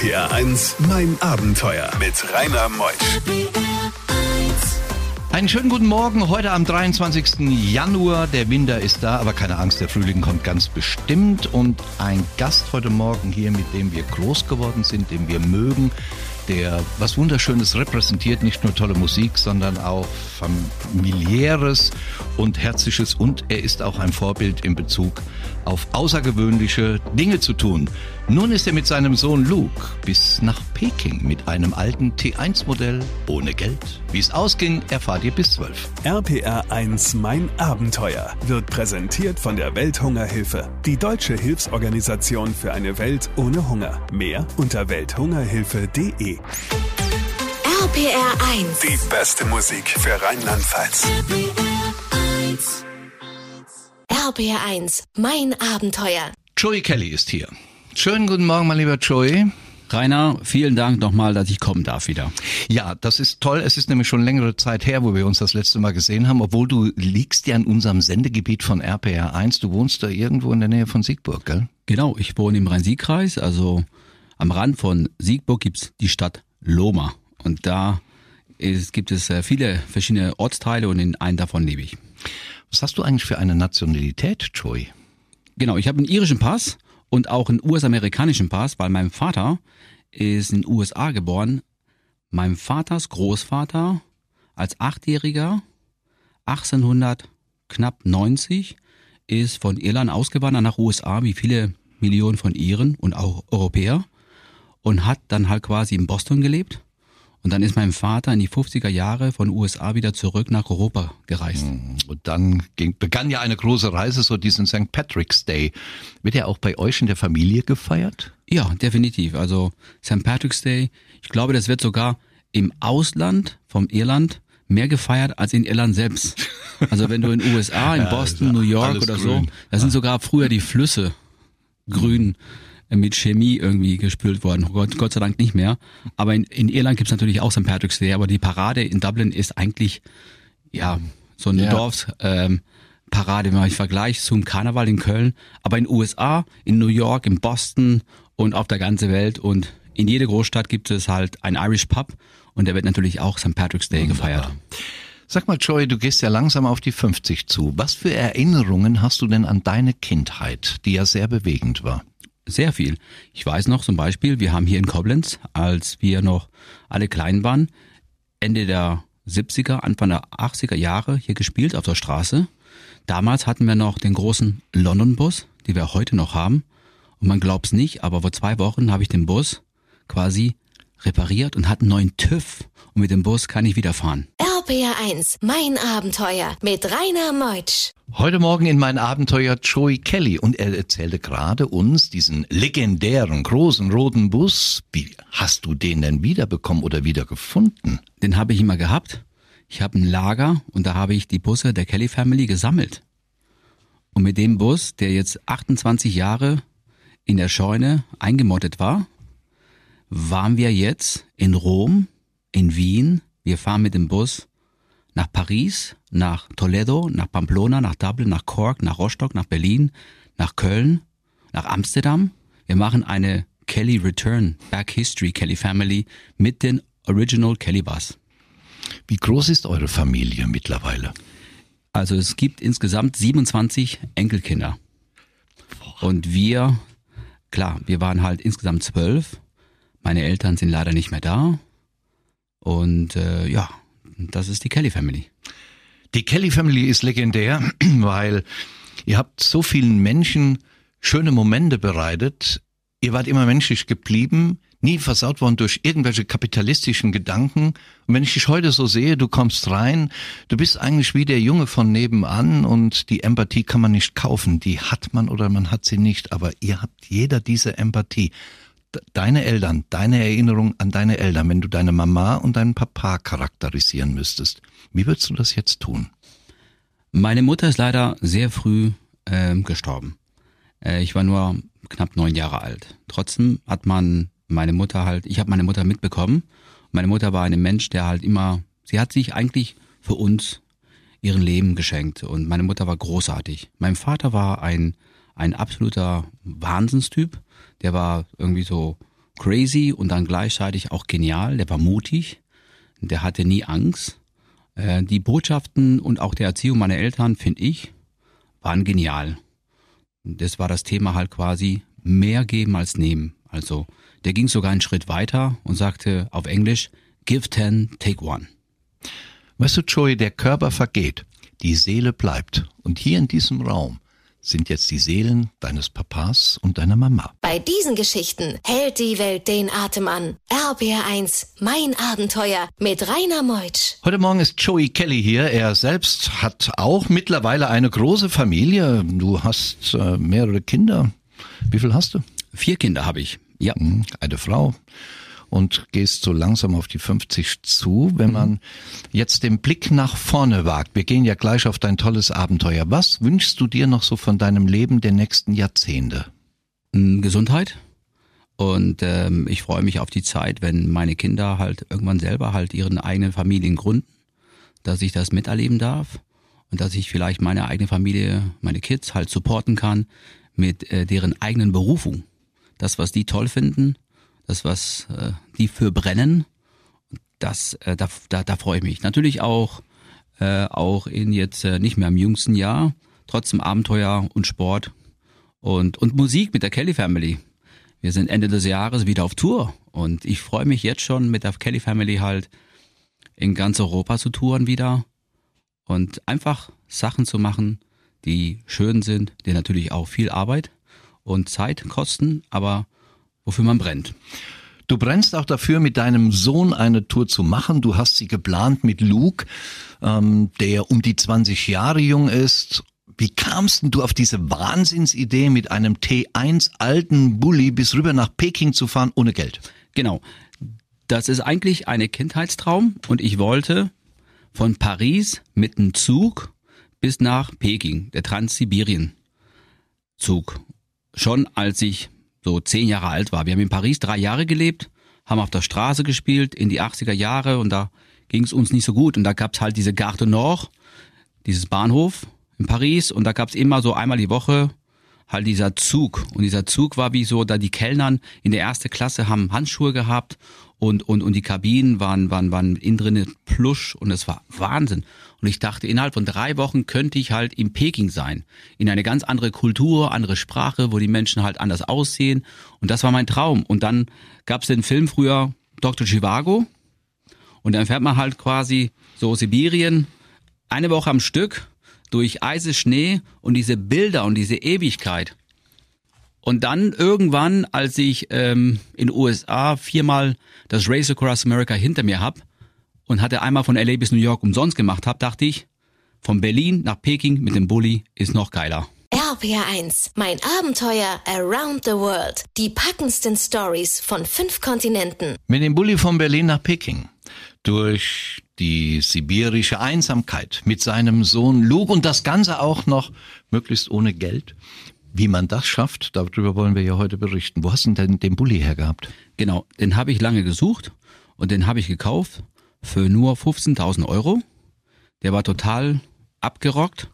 RPR 1, mein Abenteuer mit Rainer Meusch. Einen schönen guten Morgen, heute am 23. Januar. Der Winter ist da, aber keine Angst, der Frühling kommt ganz bestimmt. Und ein Gast heute Morgen hier, mit dem wir groß geworden sind, den wir mögen, der was Wunderschönes repräsentiert, nicht nur tolle Musik, sondern auch familiäres und herzliches. Und er ist auch ein Vorbild in Bezug auf außergewöhnliche Dinge zu tun. Nun ist er mit seinem Sohn Luke bis nach Peking mit einem alten T1-Modell ohne Geld. Wie es ausging, erfahrt ihr bis 12. RPR 1 Mein Abenteuer wird präsentiert von der Welthungerhilfe, die deutsche Hilfsorganisation für eine Welt ohne Hunger. Mehr unter welthungerhilfe.de. RPR 1. Die beste Musik für Rheinland-Pfalz. RPR 1. Mein Abenteuer. Joey Kelly ist hier. Schönen guten Morgen, mein lieber Joey. Rainer, vielen Dank nochmal, dass ich kommen darf wieder. Ja, das ist toll. Es ist nämlich schon längere Zeit her, wo wir uns das letzte Mal gesehen haben, obwohl du liegst ja in unserem Sendegebiet von RPR 1. Du wohnst da irgendwo in der Nähe von Siegburg, gell? Genau, ich wohne im Rhein-Sieg-Kreis, also am Rand von Siegburg gibt's die Stadt Lohma. Und da ist, gibt es äh, viele verschiedene Ortsteile und in einem davon lebe ich. Was hast du eigentlich für eine Nationalität, Joey? Genau, ich habe einen irischen Pass und auch einen US-amerikanischen Pass, weil mein Vater ist in den USA geboren. Mein Vaters Großvater als Achtjähriger 1800 knapp 90 ist von Irland ausgewandert nach USA, wie viele Millionen von Iren und auch Europäer und hat dann halt quasi in Boston gelebt. Und dann ist mein Vater in die 50er Jahre von USA wieder zurück nach Europa gereist. Und dann ging, begann ja eine große Reise, so diesen St. Patrick's Day. Wird ja auch bei euch in der Familie gefeiert? Ja, definitiv. Also St. Patrick's Day, ich glaube, das wird sogar im Ausland vom Irland mehr gefeiert als in Irland selbst. Also wenn du in den USA, in Boston, ja New York oder grün. so, da sind sogar früher die Flüsse grün mit Chemie irgendwie gespült worden. Gott, Gott sei Dank nicht mehr. Aber in, in Irland gibt's natürlich auch St. Patrick's Day, aber die Parade in Dublin ist eigentlich ja so eine Ja. Dorfs ähm, Parade, wenn man vergleicht zum Karneval in Köln. Aber in USA, in New York, in Boston und auf der ganzen Welt und in jeder Großstadt gibt es halt ein Irish Pub und der wird natürlich auch St. Patrick's Day gefeiert. Sag mal, Joey, du gehst ja langsam auf die 50 zu. Was für Erinnerungen hast du denn an deine Kindheit, die ja sehr bewegend war? Sehr viel. Ich weiß noch zum Beispiel, wir haben hier in Koblenz, als wir noch alle klein waren, Ende der 70er, Anfang der 80er Jahre hier gespielt auf der Straße. Damals hatten wir noch den großen London-Bus, die wir heute noch haben. Und man glaubt's nicht, aber vor zwei Wochen habe ich den Bus quasi repariert und hatte einen neuen TÜV. Und mit dem Bus kann ich wieder fahren. RPR 1. Mein Abenteuer mit Rainer Meutsch. Heute Morgen in mein Abenteuer Joey Kelly und er erzählte gerade uns diesen legendären großen roten Bus. Wie hast du den denn wiederbekommen oder wieder gefunden? Den habe ich immer gehabt. Ich habe ein Lager und da habe ich die Busse der Kelly Family gesammelt. Und mit dem Bus, der jetzt 28 Jahre in der Scheune eingemottet war, waren wir jetzt in Rom, in Wien. Wir fahren mit dem Bus nach Paris, nach Toledo, nach Pamplona, nach Dublin, nach Cork, nach Rostock, nach Berlin, nach Köln, nach Amsterdam. Wir machen eine Kelly Return, Back History Kelly Family mit den Original Kelly Bus. Wie groß ist eure Familie mittlerweile? Also es gibt insgesamt 27 Enkelkinder. Und wir, klar, wir waren halt insgesamt zwölf. Meine Eltern sind leider nicht mehr da. Und äh, ja, das ist die Kelly Family. Die Kelly Family ist legendär, weil ihr habt so vielen Menschen schöne Momente bereitet. Ihr wart immer menschlich geblieben, nie versaut worden durch irgendwelche kapitalistischen Gedanken. Und wenn ich dich heute so sehe, du kommst rein, du bist eigentlich wie der Junge von nebenan und die Empathie kann man nicht kaufen. Die hat man oder man hat sie nicht, aber ihr habt jeder diese Empathie. De- Deine Eltern, deine Erinnerung an deine Eltern, wenn du deine Mama und deinen Papa charakterisieren müsstest, wie würdest du das jetzt tun? Meine Mutter ist leider sehr früh ähm, gestorben. Äh, ich war nur knapp neun Jahre alt. Trotzdem hat man meine Mutter halt, ich habe meine Mutter mitbekommen. Meine Mutter war ein Mensch, der halt immer, sie hat sich eigentlich für uns ihren Leben geschenkt und meine Mutter war großartig. Mein Vater war ein ein absoluter Wahnsinnstyp. Der war irgendwie so crazy und dann gleichzeitig auch genial. Der war mutig, der hatte nie Angst. Äh, die Botschaften und auch der Erziehung meiner Eltern, finde ich, waren genial. Das war das Thema halt quasi mehr geben als nehmen. Also der ging sogar einen Schritt weiter und sagte auf Englisch, give ten, take one. Weißt du, Joey, der Körper vergeht, die Seele bleibt. Und hier in diesem Raum sind jetzt die Seelen deines Papas und deiner Mama. Bei diesen Geschichten hält die Welt den Atem an. RBR1, mein Abenteuer mit Rainer Meutsch. Heute Morgen ist Joey Kelly hier. Er selbst hat auch mittlerweile eine große Familie. Du hast äh, mehrere Kinder. Wie viel hast du? Vier Kinder habe ich. Ja. Mhm, Eine Frau. Und gehst so langsam auf die 50 zu. Wenn man jetzt den Blick nach vorne wagt, wir gehen ja gleich auf dein tolles Abenteuer. Was wünschst du dir noch so von deinem Leben der nächsten Jahrzehnte? Mm, Gesundheit. Und ähm, ich freue mich auf die Zeit, wenn meine Kinder halt irgendwann selber halt ihren eigenen Familien gründen, dass ich das miterleben darf und dass ich vielleicht meine eigene Familie, meine Kids halt supporten kann mit äh, deren eigenen Berufung. Das, was die toll finden, das, was äh, die für brennen, das, äh, da, da, da freue ich mich. Natürlich auch, äh, auch in jetzt äh, nicht mehr im jüngsten Jahr, trotzdem Abenteuer und Sport und, und Musik mit der Kelly Family. Wir sind Ende des Jahres wieder auf Tour und ich freue mich jetzt schon mit der Kelly Family halt in ganz Europa zu touren wieder und einfach Sachen zu machen, die schön sind, die natürlich auch viel Arbeit und Zeit kosten, aber wofür man brennt. Du brennst auch dafür, mit deinem Sohn eine Tour zu machen. Du hast sie geplant mit Luke, ähm, der um die 20 Jahre jung ist. Wie kamst denn du auf diese Wahnsinnsidee, mit einem T1 alten Bulli bis rüber nach Peking zu fahren ohne Geld? Genau. Das ist eigentlich eine Kindheitstraum und ich wollte von Paris mit dem Zug bis nach Peking, der Transsibirien Zug. Schon als ich so zehn Jahre alt war. Wir haben in Paris drei Jahre gelebt, haben auf der Straße gespielt in die 80er Jahre und da ging es uns nicht so gut. Und da gab's halt diese Gare du Nord, dieses Bahnhof in Paris und da gab's immer so einmal die Woche halt dieser Zug. Und dieser Zug war wie so, da die Kellnern in der erste Klasse haben Handschuhe gehabt und, und, und die Kabinen waren, waren, waren innen drinne plusch und es war Wahnsinn. Und ich dachte, innerhalb von drei Wochen könnte ich halt in Peking sein. In eine ganz andere Kultur, andere Sprache, wo die Menschen halt anders aussehen. Und das war mein Traum. Und dann gab es den Film früher Dr. Chivago. Und dann fährt man halt quasi so Sibirien eine Woche am Stück durch Eise, Schnee und diese Bilder und diese Ewigkeit. Und dann irgendwann, als ich ähm, in den USA viermal das Race Across America hinter mir hab und hatte einmal von LA bis New York umsonst gemacht hab, dachte ich, von Berlin nach Peking mit dem Bulli ist noch geiler. RPR1, mein Abenteuer around the world. Die packendsten Stories von fünf Kontinenten. Mit dem Bulli von Berlin nach Peking. Durch die sibirische Einsamkeit mit seinem Sohn Luke und das Ganze auch noch möglichst ohne Geld. Wie man das schafft, darüber wollen wir ja heute berichten. Wo hast du denn den Bulli hergehabt? Genau, den habe ich lange gesucht und den habe ich gekauft für nur 15.000 Euro. Der war total abgerockt.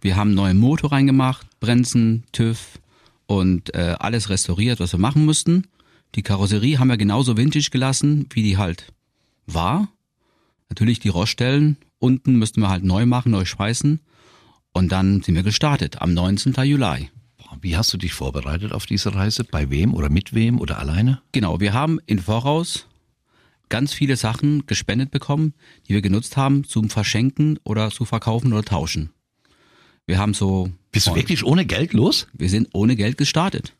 Wir haben einen neuen Motor reingemacht, Bremsen, TÜV und äh, alles restauriert, was wir machen mussten. Die Karosserie haben wir genauso vintage gelassen, wie die halt war. Natürlich die Roststellen. Unten müssten wir halt neu machen, neu schweißen. Und dann sind wir gestartet am 19. Juli. Wie hast du dich vorbereitet auf diese Reise? Bei wem oder mit wem oder alleine? Genau, wir haben im Voraus ganz viele Sachen gespendet bekommen, die wir genutzt haben zum Verschenken oder zu verkaufen oder tauschen. Wir haben so. Bist du wirklich ohne Geld los? Wir sind ohne Geld gestartet.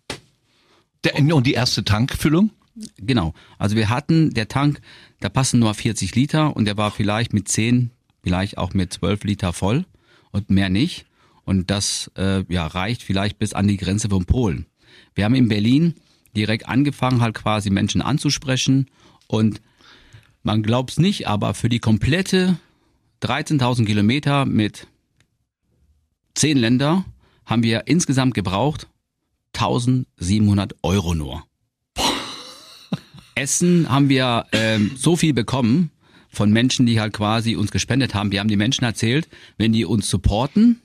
Der, und die erste Tankfüllung? Genau. Also wir hatten, der Tank, da passen nur 40 Liter und der war vielleicht mit 10, vielleicht auch mit 12 Liter voll und mehr nicht. Und das äh, ja, reicht vielleicht bis an die Grenze von Polen. Wir haben in Berlin direkt angefangen, halt quasi Menschen anzusprechen und man glaubt's nicht, aber für die komplette 13.000 Kilometer mit 10 Länder haben wir insgesamt gebraucht 1700 Euro nur. Essen haben wir ähm, so viel bekommen von Menschen, die halt quasi uns gespendet haben. Wir haben die Menschen erzählt, wenn die uns supporten,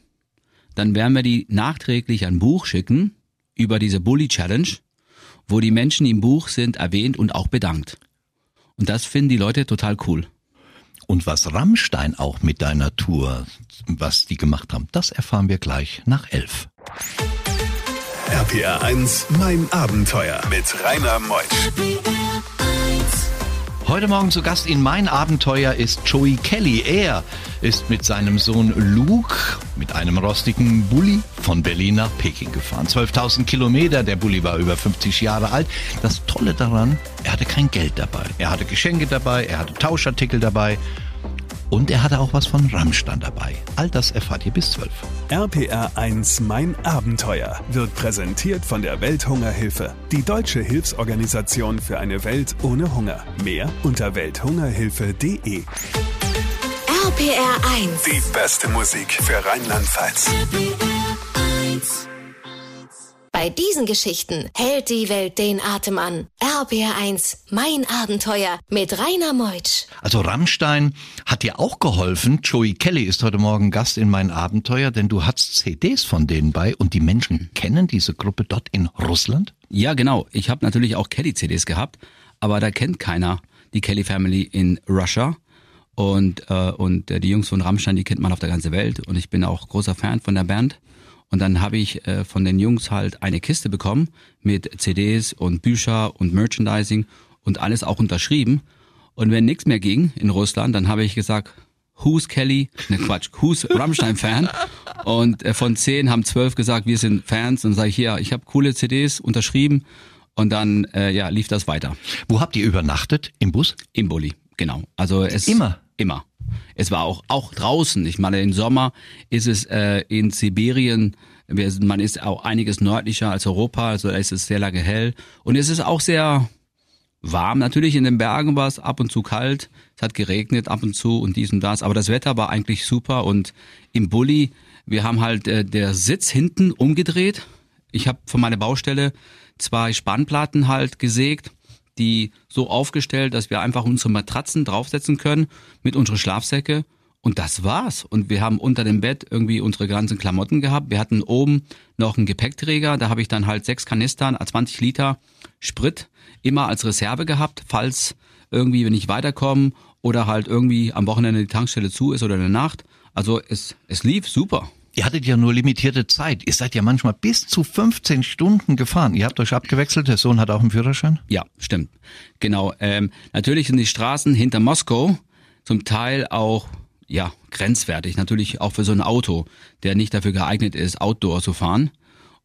dann werden wir die nachträglich ein Buch schicken über diese Bully Challenge wo die Menschen im Buch sind erwähnt und auch bedankt. Und das finden die Leute total cool. Und was Rammstein auch mit deiner Tour, was die gemacht haben, das erfahren wir gleich nach elf. RPR 1, mein Abenteuer mit Rainer Meusch. Heute Morgen zu Gast in Mein Abenteuer ist Joey Kelly. Er ist mit seinem Sohn Luke mit einem rostigen Bulli von Berlin nach Peking gefahren. 12.000 Kilometer, der Bulli war über 50 Jahre alt. Das Tolle daran, er hatte kein Geld dabei. Er hatte Geschenke dabei, er hatte Tauschartikel dabei und er hatte auch was von Rammstein dabei. All das erfahrt ihr bis 12. RPR 1 Mein Abenteuer wird präsentiert von der Welthungerhilfe, die deutsche Hilfsorganisation für eine Welt ohne Hunger. Mehr unter welthungerhilfe.de. RPR 1. Die beste Musik für Rheinland-Pfalz. Bei diesen Geschichten hält die Welt den Atem an. RPR 1, mein Abenteuer mit Rainer Meutsch. Also Rammstein hat dir auch geholfen. Joey Kelly ist heute Morgen Gast in mein Abenteuer, denn du hast CDs von denen bei und die Menschen kennen diese Gruppe dort in Russland? Ja, genau. Ich habe natürlich auch Kelly-CDs gehabt, aber da kennt keiner die Kelly Family in Russia. Und, äh, und äh, die Jungs von Rammstein, die kennt man auf der ganzen Welt. Und ich bin auch großer Fan von der Band. Und dann habe ich äh, von den Jungs halt eine Kiste bekommen mit CDs und Bücher und Merchandising und alles auch unterschrieben. Und wenn nichts mehr ging in Russland, dann habe ich gesagt, who's Kelly? Ne Quatsch, who's Rammstein-Fan? Und äh, von zehn haben zwölf gesagt, wir sind Fans. Und sage ich, ja, ich habe coole CDs unterschrieben. Und dann äh, ja, lief das weiter. Wo habt ihr übernachtet? Im Bus? Im Bulli, genau. Also es Immer? Immer. Es war auch auch draußen. Ich meine, im Sommer ist es äh, in Sibirien. wir- Man ist auch einiges nördlicher als Europa, also da ist es sehr lange hell und es ist auch sehr warm. Natürlich in den Bergen war es ab und zu kalt. Es hat geregnet ab und zu und dies und das, aber das Wetter war eigentlich super und im Bulli, wir haben halt äh, der Sitz hinten umgedreht. Ich habe von meiner Baustelle zwei Spannplatten halt gesägt, die so aufgestellt, dass wir einfach unsere Matratzen draufsetzen können mit unseren Schlafsäcke und das war's. Und wir haben unter dem Bett irgendwie unsere ganzen Klamotten gehabt. Wir hatten oben noch einen Gepäckträger. Da habe ich dann halt sechs Kanistern, 20 Liter Sprit immer als Reserve gehabt, falls irgendwie, wenn ich weiterkomme oder halt irgendwie am Wochenende die Tankstelle zu ist oder in der Nacht. Also es, es lief super. Ihr hattet ja nur limitierte Zeit. Ihr seid ja manchmal bis zu 15 Stunden gefahren. Ihr habt euch abgewechselt. Der Sohn hat auch einen Führerschein. Ja, stimmt. Genau. Ähm, natürlich sind die Straßen hinter Moskau zum Teil auch ja grenzwertig. Natürlich auch für so ein Auto, der nicht dafür geeignet ist, Outdoor zu fahren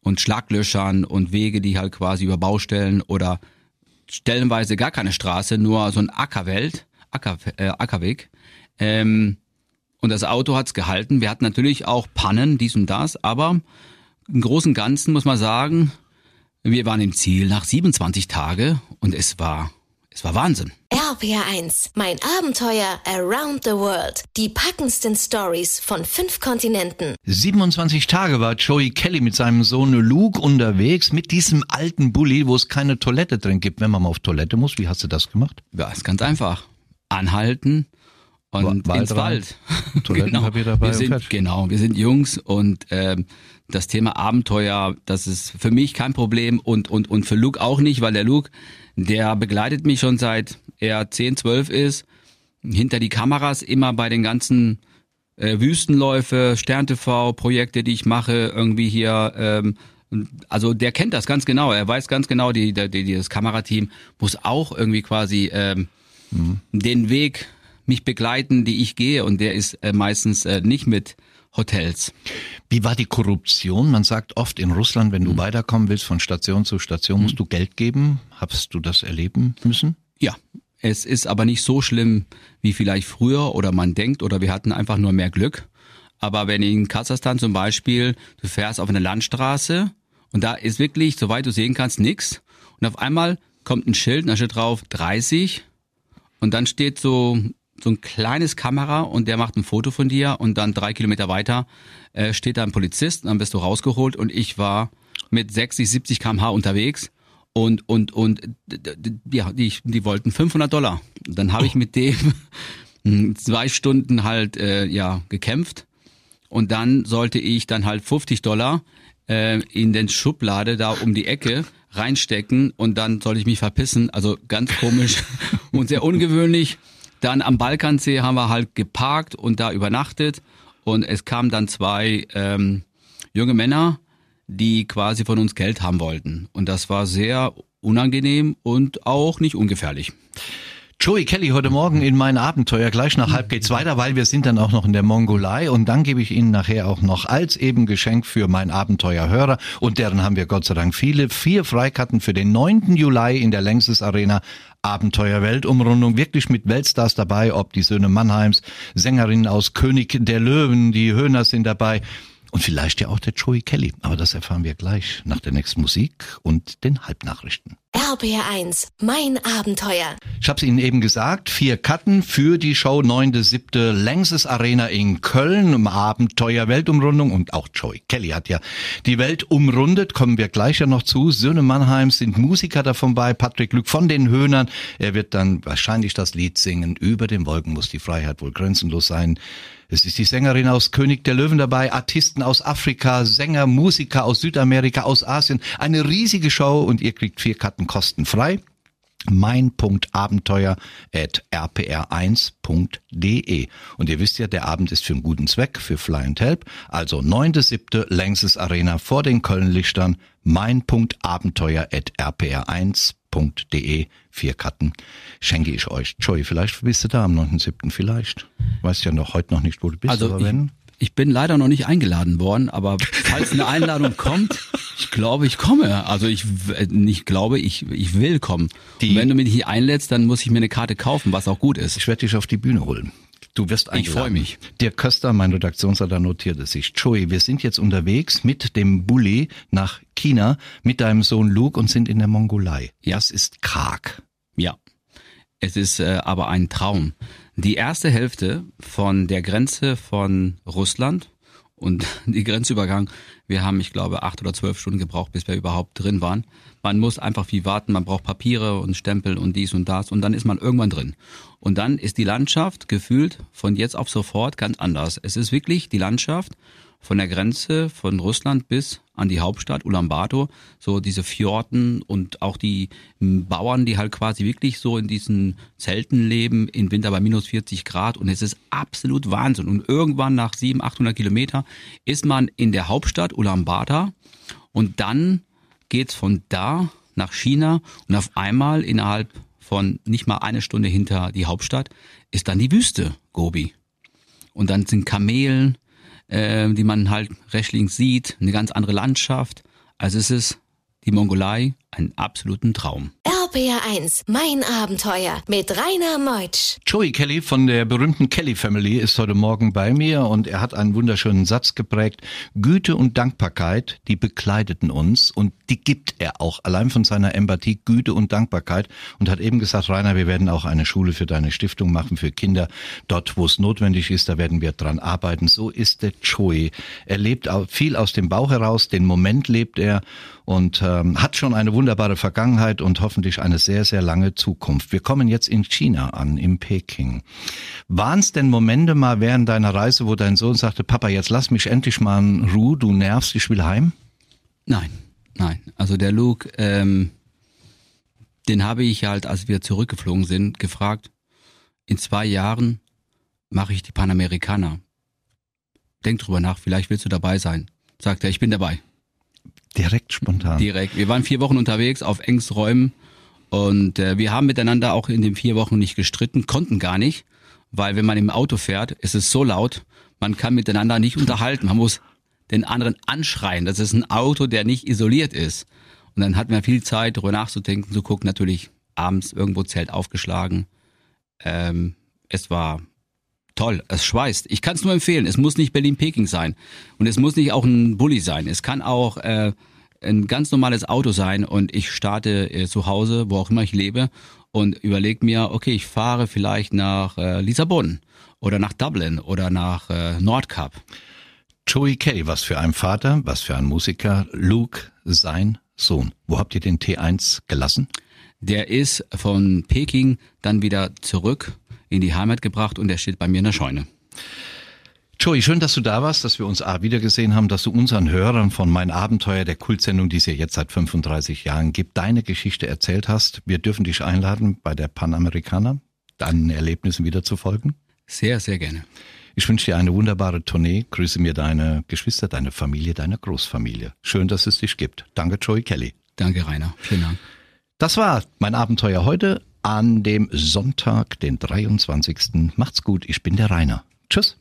und Schlaglöchern und Wege, die halt quasi über Baustellen oder stellenweise gar keine Straße, nur so ein Ackerwelt, Acker, äh, Ackerweg. Ähm, und das Auto hat's gehalten. Wir hatten natürlich auch Pannen, dies und das, aber im Großen und Ganzen muss man sagen, wir waren im Ziel nach 27 Tage und es war, es war Wahnsinn. RPR 1, mein Abenteuer around the world. Die packendsten Stories von fünf Kontinenten. 27 Tage war Joey Kelly mit seinem Sohn Luke unterwegs mit diesem alten Bulli, wo es keine Toilette drin gibt, wenn man mal auf Toilette muss. Wie hast du das gemacht? Ja, ist ganz einfach. Anhalten und Wa- Wald ins rein, Wald. Toilettenpapier dabei wir sind. Genau, wir sind Jungs und ähm, das Thema Abenteuer, das ist für mich kein Problem und, und, und für Luke auch nicht, weil der Luke, der begleitet mich schon seit er 10, 12 ist, hinter die Kameras immer bei den ganzen äh, Wüstenläufe, Stern-TV-Projekte, die ich mache, irgendwie hier, ähm, also der kennt das ganz genau. Er weiß ganz genau, die, die, die, das Kamerateam muss auch irgendwie quasi ähm, den Weg mich begleiten, die ich gehe und der ist äh, meistens äh, nicht mit Hotels. Wie war die Korruption? Man sagt oft in Russland, wenn du weiterkommen willst von Station zu Station, musst du Geld geben. Hast du das erleben müssen? Ja, es ist aber nicht so schlimm wie vielleicht früher oder man denkt oder wir hatten einfach nur mehr Glück. Aber wenn in Kasachstan zum Beispiel, du fährst auf eine Landstraße und da ist wirklich, soweit du sehen kannst, nix und auf einmal kommt ein Schild, da steht drauf 30 und dann steht so so ein kleines Kamera und der macht ein Foto von dir und dann drei Kilometer weiter äh, steht da ein Polizist, dann bist du rausgeholt und ich war mit 60, 70 kmh unterwegs und und und ja, die, die wollten 500 Dollar. Dann habe ich mit dem zwei Stunden halt äh, ja gekämpft und dann sollte ich dann halt 50 Dollar äh, in den Schublade da um die Ecke reinstecken und dann soll ich mich verpissen. Also ganz komisch und sehr ungewöhnlich. Dann am Balkansee haben wir halt geparkt und da übernachtet und es kamen dann zwei ähm, junge Männer, die quasi von uns Geld haben wollten. Und das war sehr unangenehm und auch nicht ungefährlich. Joey Kelly heute Morgen in mein Abenteuer. Gleich nach halb geht's weiter, weil wir sind dann auch noch in der Mongolei und dann gebe ich Ihnen nachher auch noch als eben Geschenk für mein Abenteuer Hörer und deren haben wir Gott sei Dank viele, vier Freikarten für den 9. Juli in der Längstes Arena. Abenteuer Weltumrundung, wirklich mit Weltstars dabei, ob die Söhne Mannheims, Sängerinnen aus König der Löwen, die Höhner sind dabei. Und vielleicht ja auch der Joey Kelly. Aber das erfahren wir gleich nach der nächsten Musik und den Halbnachrichten. RBR1, mein Abenteuer. Ich habe es Ihnen eben gesagt, vier Karten für die Show 9.7. Längses Arena in Köln im Abenteuer Weltumrundung und auch Joey Kelly hat ja die Welt umrundet, kommen wir gleich ja noch zu. Söhne Mannheims sind Musiker davon bei, Patrick Glück von den Höhnern. Er wird dann wahrscheinlich das Lied singen, über den Wolken muss die Freiheit wohl grenzenlos sein. Es ist die Sängerin aus König der Löwen dabei, Artisten aus Afrika, Sänger, Musiker aus Südamerika, aus Asien. Eine riesige Show und ihr kriegt vier Karten kostenfrei mein.abenteuer at rpr1.de. Und ihr wisst ja, der Abend ist für einen guten Zweck, für Fly and Help. Also 9.7. Längstes Arena vor den Kölnlichtern, mein.abenteuer at rpr1.de. Vier Karten schenke ich euch. Joey, vielleicht bist du da am 9.7. vielleicht. Weißt ja noch heute noch nicht, wo du bist, also aber wenn. Ich bin leider noch nicht eingeladen worden, aber falls eine Einladung kommt, ich glaube, ich komme. Also ich nicht glaube, ich, ich will kommen. Die, Und wenn du mich hier einlädst, dann muss ich mir eine Karte kaufen, was auch gut ist. Ich werde dich auf die Bühne holen. Du wirst eingeladen. Ich freue mich. Der Köster, mein Redaktionsleiter, notierte sich. Joey, wir sind jetzt unterwegs mit dem Bulli nach China mit deinem Sohn Luke und sind in der Mongolei. Ja. Das ist karg. Ja. Es ist äh, aber ein Traum. Die erste Hälfte von der Grenze von Russland und die Grenzübergang, wir haben, ich glaube, acht oder zwölf Stunden gebraucht, bis wir überhaupt drin waren. Man muss einfach viel warten, man braucht Papiere und Stempel und dies und das und dann ist man irgendwann drin. Und dann ist die Landschaft gefühlt von jetzt auf sofort ganz anders. Es ist wirklich die Landschaft von der Grenze von Russland bis an die Hauptstadt Ulaanbaatar, so diese Fjorden und auch die Bauern, die halt quasi wirklich so in diesen Zelten leben, im Winter bei minus 40 Grad und es ist absolut Wahnsinn. Und irgendwann nach 700, 800 Kilometer ist man in der Hauptstadt Ulaanbaatar und dann geht's von da nach China und auf einmal innerhalb von nicht mal eine Stunde hinter die Hauptstadt ist dann die Wüste Gobi. Und dann sind Kamelen, äh, die man halt rechts links sieht, eine ganz andere Landschaft. Also es ist die Mongolei einen absoluten Traum. RPR1, mein Abenteuer mit Rainer Meutsch. Joey Kelly von der berühmten Kelly Family ist heute Morgen bei mir und er hat einen wunderschönen Satz geprägt. Güte und Dankbarkeit, die bekleideten uns und die gibt er auch allein von seiner Empathie, Güte und Dankbarkeit und hat eben gesagt, Rainer, wir werden auch eine Schule für deine Stiftung machen für Kinder. Dort, wo es notwendig ist, da werden wir dran arbeiten. So ist der Joey. Er lebt viel aus dem Bauch heraus, den Moment lebt er und ähm, hat schon eine wunderbare Vergangenheit und hoffentlich eine sehr, sehr lange Zukunft. Wir kommen jetzt in China an, in Peking. Waren es denn Momente mal während deiner Reise, wo dein Sohn sagte, Papa, jetzt lass mich endlich mal in Ruhe, du nervst, ich will heim? Nein, nein. Also der Luke, ähm, den habe ich halt, als wir zurückgeflogen sind, gefragt, in zwei Jahren mache ich die Panamerikaner. Denk drüber nach, vielleicht willst du dabei sein. Sagt er, ich bin dabei. Direkt spontan. Direkt. Wir waren vier Wochen unterwegs auf Engsträumen und äh, wir haben miteinander auch in den vier Wochen nicht gestritten, konnten gar nicht, weil wenn man im Auto fährt, ist es so laut, man kann miteinander nicht unterhalten. Man muss den anderen anschreien. Das ist ein Auto, der nicht isoliert ist. Und dann hatten wir viel Zeit, darüber nachzudenken, zu gucken, natürlich abends irgendwo Zelt aufgeschlagen. Ähm, es war toll, es schweißt. Ich kann es nur empfehlen. Es muss nicht Berlin-Peking sein und es muss nicht auch ein Bulli sein. Es kann auch äh, ein ganz normales Auto sein und ich starte äh, zu Hause, wo auch immer ich lebe und überlege mir, okay, ich fahre vielleicht nach äh, Lissabon oder nach Dublin oder nach äh, Nordkap. Joey Kelly, was für ein Vater, was für ein Musiker. Luke, sein Sohn. Wo habt ihr den T1 gelassen? Der ist von Peking dann wieder zurück in die Heimat gebracht und der steht bei mir in der Scheune. Joey, schön, dass du da warst, dass wir uns A wiedergesehen haben, dass du unseren Hörern von Mein Abenteuer, der Kultsendung, die es ja jetzt seit 35 Jahren gibt, deine Geschichte erzählt hast. Wir dürfen dich einladen, bei der Panamerikaner deinen Erlebnissen wieder zu folgen. Sehr, sehr gerne. Ich wünsche dir eine wunderbare Tournee. Grüße mir deine Geschwister, deine Familie, deine Großfamilie. Schön, dass es dich gibt. Danke, Joey Kelly. Danke, Rainer. Vielen Dank. Das war mein Abenteuer heute an dem Sonntag, den 23. Macht's gut, ich bin der Rainer. Tschüss.